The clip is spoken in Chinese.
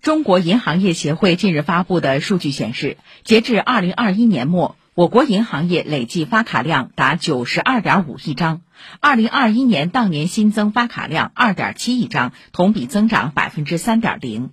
中国银行业协会近日发布的数据显示，截至二零二一年末，我国银行业累计发卡量达九十二点五亿张。二零二一年当年新增发卡量二点七亿张，同比增长百分之三点零。